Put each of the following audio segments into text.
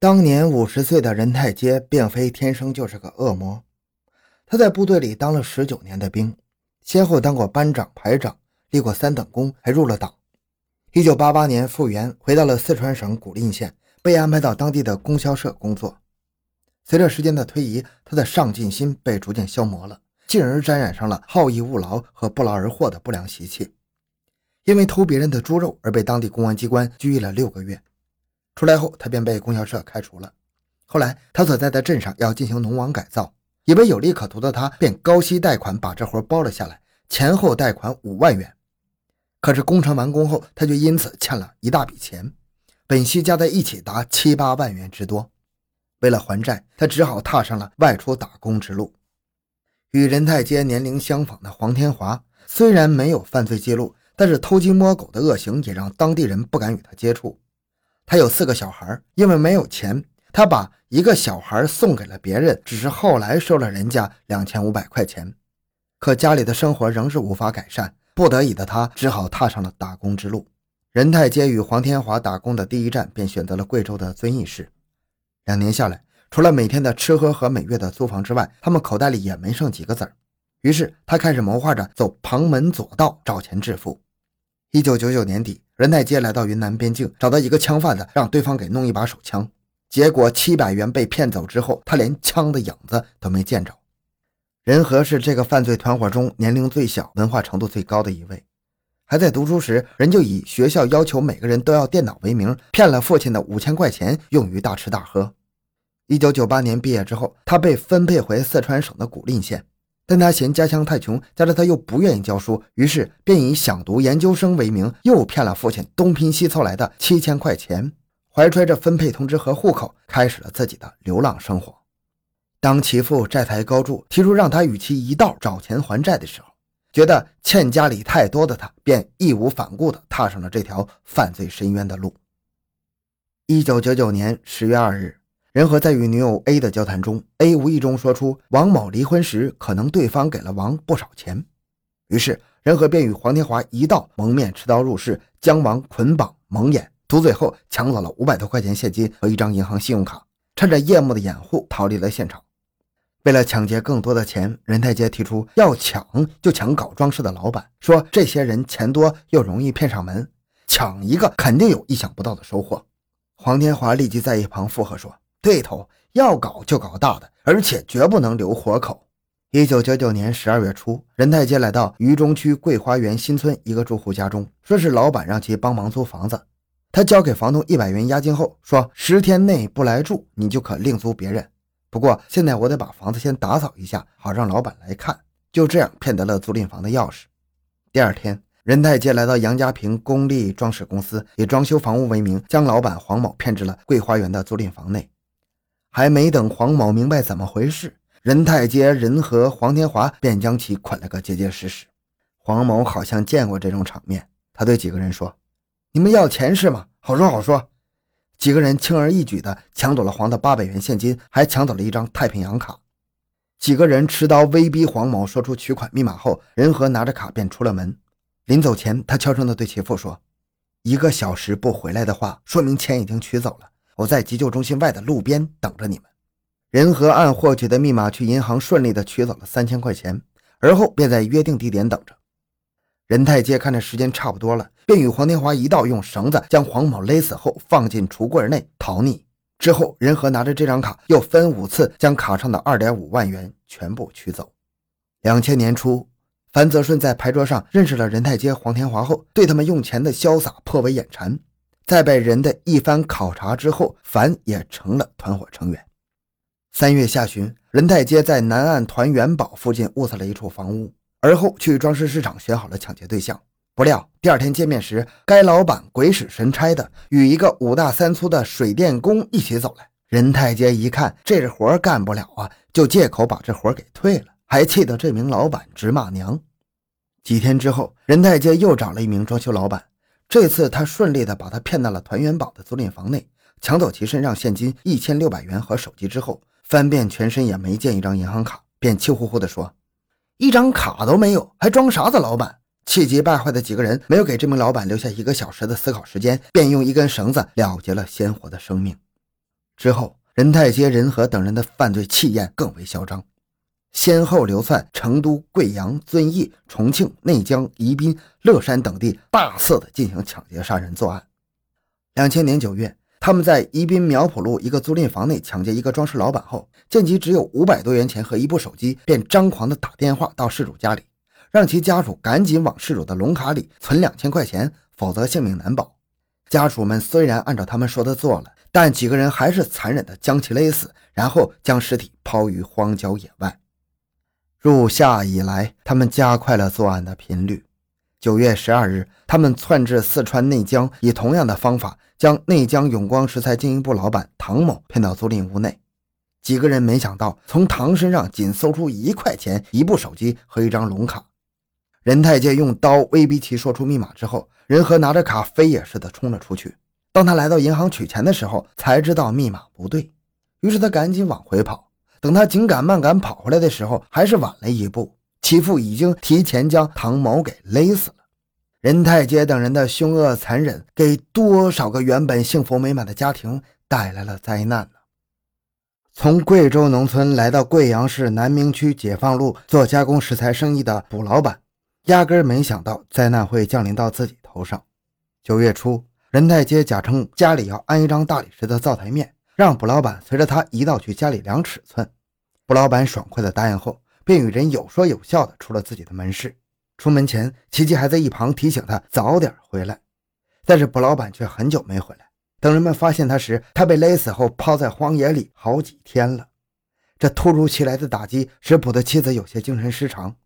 当年五十岁的任太街并非天生就是个恶魔，他在部队里当了十九年的兵，先后当过班长、排长，立过三等功，还入了党。一九八八年复员，回到了四川省古蔺县，被安排到当地的供销社工作。随着时间的推移，他的上进心被逐渐消磨了，进而沾染上了好逸恶劳和不劳而获的不良习气。因为偷别人的猪肉而被当地公安机关拘役了六个月。出来后，他便被供销社开除了。后来，他所在的镇上要进行农网改造，以为有利可图的他，便高息贷款把这活包了下来，前后贷款五万元。可是工程完工后，他就因此欠了一大笔钱，本息加在一起达七八万元之多。为了还债，他只好踏上了外出打工之路。与任太街年龄相仿的黄天华，虽然没有犯罪记录，但是偷鸡摸狗的恶行也让当地人不敢与他接触。他有四个小孩，因为没有钱，他把一个小孩送给了别人，只是后来收了人家两千五百块钱。可家里的生活仍是无法改善，不得已的他只好踏上了打工之路。任太街与黄天华打工的第一站便选择了贵州的遵义市。两年下来，除了每天的吃喝和每月的租房之外，他们口袋里也没剩几个子儿。于是他开始谋划着走旁门左道找钱致富。一九九九年底。任太阶来到云南边境，找到一个枪贩子，让对方给弄一把手枪。结果七百元被骗走之后，他连枪的影子都没见着。任和是这个犯罪团伙中年龄最小、文化程度最高的一位。还在读书时，人就以学校要求每个人都要电脑为名，骗了父亲的五千块钱，用于大吃大喝。一九九八年毕业之后，他被分配回四川省的古蔺县。但他嫌家乡太穷，加上他又不愿意教书，于是便以想读研究生为名，又骗了父亲东拼西凑来的七千块钱，怀揣着分配通知和户口，开始了自己的流浪生活。当其父债台高筑，提出让他与其一道找钱还债的时候，觉得欠家里太多的他，便义无反顾地踏上了这条犯罪深渊的路。一九九九年十月二日。仁和在与女友 A 的交谈中，A 无意中说出王某离婚时，可能对方给了王不少钱。于是仁和便与黄天华一道蒙面持刀入室，将王捆绑蒙眼，堵嘴后抢走了五百多块钱现金和一张银行信用卡，趁着夜幕的掩护逃离了现场。为了抢劫更多的钱，任太杰提出要抢就抢搞装饰的老板，说这些人钱多又容易骗上门，抢一个肯定有意想不到的收获。黄天华立即在一旁附和说。对头，要搞就搞大的，而且绝不能留活口。一九九九年十二月初，任太杰来到渝中区桂花园新村一个住户家中，说是老板让其帮忙租房子。他交给房东一百元押金后，说十天内不来住，你就可另租别人。不过现在我得把房子先打扫一下，好让老板来看。就这样骗得了租赁房的钥匙。第二天，任太杰来到杨家坪公立装饰公司，以装修房屋为名，将老板黄某骗至了桂花园的租赁房内。还没等黄某明白怎么回事，任太街、任和、黄天华便将其捆了个结结实实。黄某好像见过这种场面，他对几个人说：“你们要钱是吗？好说好说。”几个人轻而易举地抢走了黄的八百元现金，还抢走了一张太平洋卡。几个人持刀威逼黄某说出取款密码后，任和拿着卡便出了门。临走前，他悄声地对其父说：“一个小时不回来的话，说明钱已经取走了。”我在急救中心外的路边等着你们。仁和按获取的密码去银行，顺利的取走了三千块钱，而后便在约定地点等着。任太阶看着时间差不多了，便与黄天华一道用绳子将黄某勒死后放进橱柜内逃匿。之后，仁和拿着这张卡，又分五次将卡上的二点五万元全部取走。两千年初，樊泽顺在牌桌上认识了任太阶、黄天华后，对他们用钱的潇洒颇为眼馋。在被人的一番考察之后，樊也成了团伙成员。三月下旬，任太阶在南岸团元堡附近物色了一处房屋，而后去装饰市场选好了抢劫对象。不料第二天见面时，该老板鬼使神差的与一个五大三粗的水电工一起走来。任太阶一看这活干不了啊，就借口把这活给退了，还气得这名老板直骂娘。几天之后，任太阶又找了一名装修老板。这次他顺利的把他骗到了团圆堡的租赁房内，抢走其身上现金一千六百元和手机之后，翻遍全身也没见一张银行卡，便气呼呼地说：“一张卡都没有，还装啥子老板？”气急败坏的几个人没有给这名老板留下一个小时的思考时间，便用一根绳子了结了鲜活的生命。之后，任太街、任和等人的犯罪气焰更为嚣张，先后流窜成都、贵阳、遵义、重庆、内江、宜宾、乐山等地，大肆的进行抢劫、杀人作案。两千年九月，他们在宜宾苗圃路一个租赁房内抢劫一个装饰老板后，见其只有五百多元钱和一部手机，便张狂的打电话到事主家里，让其家属赶紧往事主的龙卡里存两千块钱，否则性命难保。家属们虽然按照他们说的做了，但几个人还是残忍的将其勒死，然后将尸体抛于荒郊野外。入夏以来，他们加快了作案的频率。九月十二日，他们窜至四川内江，以同样的方法将内江永光石材经营部老板唐某骗到租赁屋内。几个人没想到，从唐身上仅搜出一块钱、一部手机和一张龙卡。任太监用刀威逼其说出密码之后，任和拿着卡飞也似的冲了出去。当他来到银行取钱的时候，才知道密码不对，于是他赶紧往回跑。等他紧赶慢赶跑回来的时候，还是晚了一步，其父已经提前将唐某给勒死了。任太监等人的凶恶残忍，给多少个原本幸福美满的家庭带来了灾难呢？从贵州农村来到贵阳市南明区解放路做加工石材生意的卜老板。压根没想到灾难会降临到自己头上。九月初，任太阶假称家里要安一张大理石的灶台面，让卜老板随着他一道去家里量尺寸。卜老板爽快地答应后，便与人有说有笑地出了自己的门市。出门前，琪琪还在一旁提醒他早点回来，但是卜老板却很久没回来。等人们发现他时，他被勒死后抛在荒野里好几天了。这突如其来的打击使卜的妻子有些精神失常。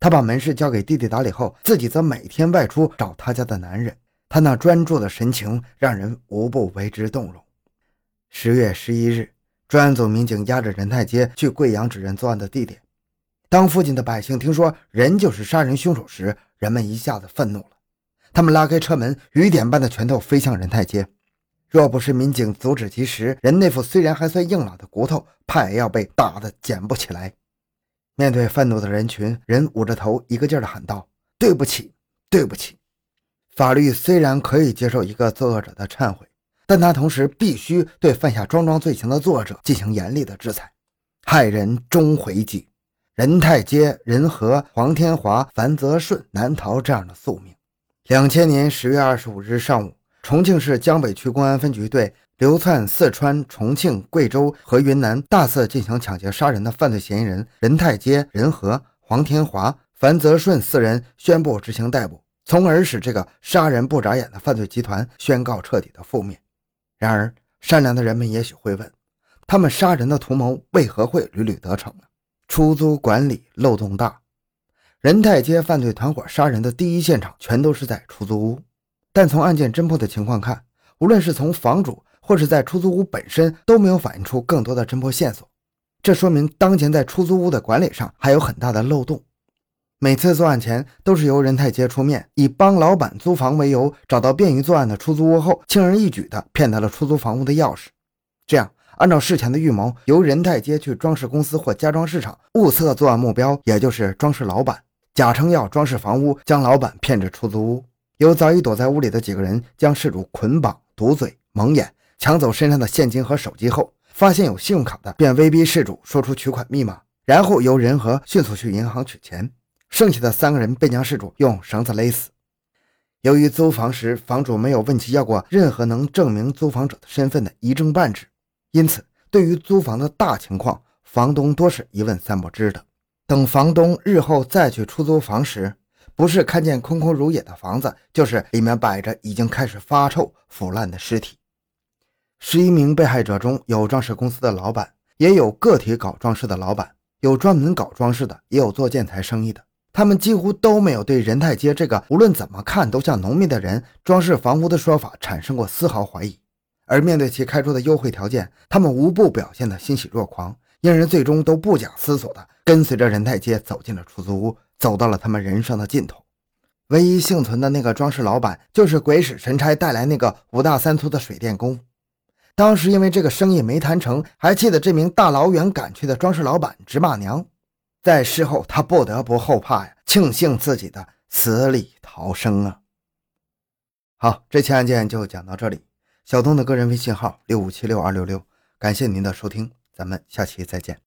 他把门市交给弟弟打理后，自己则每天外出找他家的男人。他那专注的神情让人无不为之动容。十月十一日，专案组民警押着任太街去贵阳指认作案的地点。当附近的百姓听说人就是杀人凶手时，人们一下子愤怒了。他们拉开车门，雨点般的拳头飞向任太街。若不是民警阻止及时，人那副虽然还算硬朗的骨头，怕也要被打得捡不起来。面对愤怒的人群，人捂着头，一个劲儿地喊道：“对不起，对不起！”法律虽然可以接受一个作恶者的忏悔，但他同时必须对犯下桩桩罪行的作者进行严厉的制裁。害人终回己，任太阶、任和、黄天华、樊泽顺难逃这样的宿命。两千年十月二十五日上午，重庆市江北区公安分局对。流窜四川、重庆、贵州和云南，大肆进行抢劫杀人的犯罪嫌疑人任太阶、任和、黄天华、樊泽顺四人宣布执行逮捕，从而使这个杀人不眨眼的犯罪集团宣告彻底的覆灭。然而，善良的人们也许会问：他们杀人的图谋为何会屡屡得逞呢？出租管理漏洞大，仁泰街犯罪团伙杀人的第一现场全都是在出租屋，但从案件侦破的情况看，无论是从房主，或是在出租屋本身都没有反映出更多的侦破线索，这说明当前在出租屋的管理上还有很大的漏洞。每次作案前都是由任太街出面，以帮老板租房为由，找到便于作案的出租屋后，轻而易举地骗得了出租房屋的钥匙。这样，按照事前的预谋，由任太街去装饰公司或家装市场物色作案目标，也就是装饰老板，假称要装饰房屋，将老板骗至出租屋，由早已躲在屋里的几个人将事主捆绑、堵嘴、蒙眼。抢走身上的现金和手机后，发现有信用卡的，便威逼事主说出取款密码，然后由人和迅速去银行取钱。剩下的三个人便将事主用绳子勒死。由于租房时房主没有问其要过任何能证明租房者的身份的一证半纸，因此对于租房的大情况，房东多是一问三不知的。等房东日后再去出租房时，不是看见空空如也的房子，就是里面摆着已经开始发臭腐烂的尸体。十一名被害者中有装饰公司的老板，也有个体搞装饰的老板，有专门搞装饰的，也有做建材生意的。他们几乎都没有对仁泰街这个无论怎么看都像农民的人装饰房屋的说法产生过丝毫怀疑。而面对其开出的优惠条件，他们无不表现得欣喜若狂，因而最终都不假思索地跟随着仁泰街走进了出租屋，走到了他们人生的尽头。唯一幸存的那个装饰老板，就是鬼使神差带来那个五大三粗的水电工。当时因为这个生意没谈成，还气得这名大老远赶去的装饰老板直骂娘。在事后，他不得不后怕呀，庆幸自己的死里逃生啊。好，这期案件就讲到这里。小东的个人微信号六五七六二六六。感谢您的收听，咱们下期再见。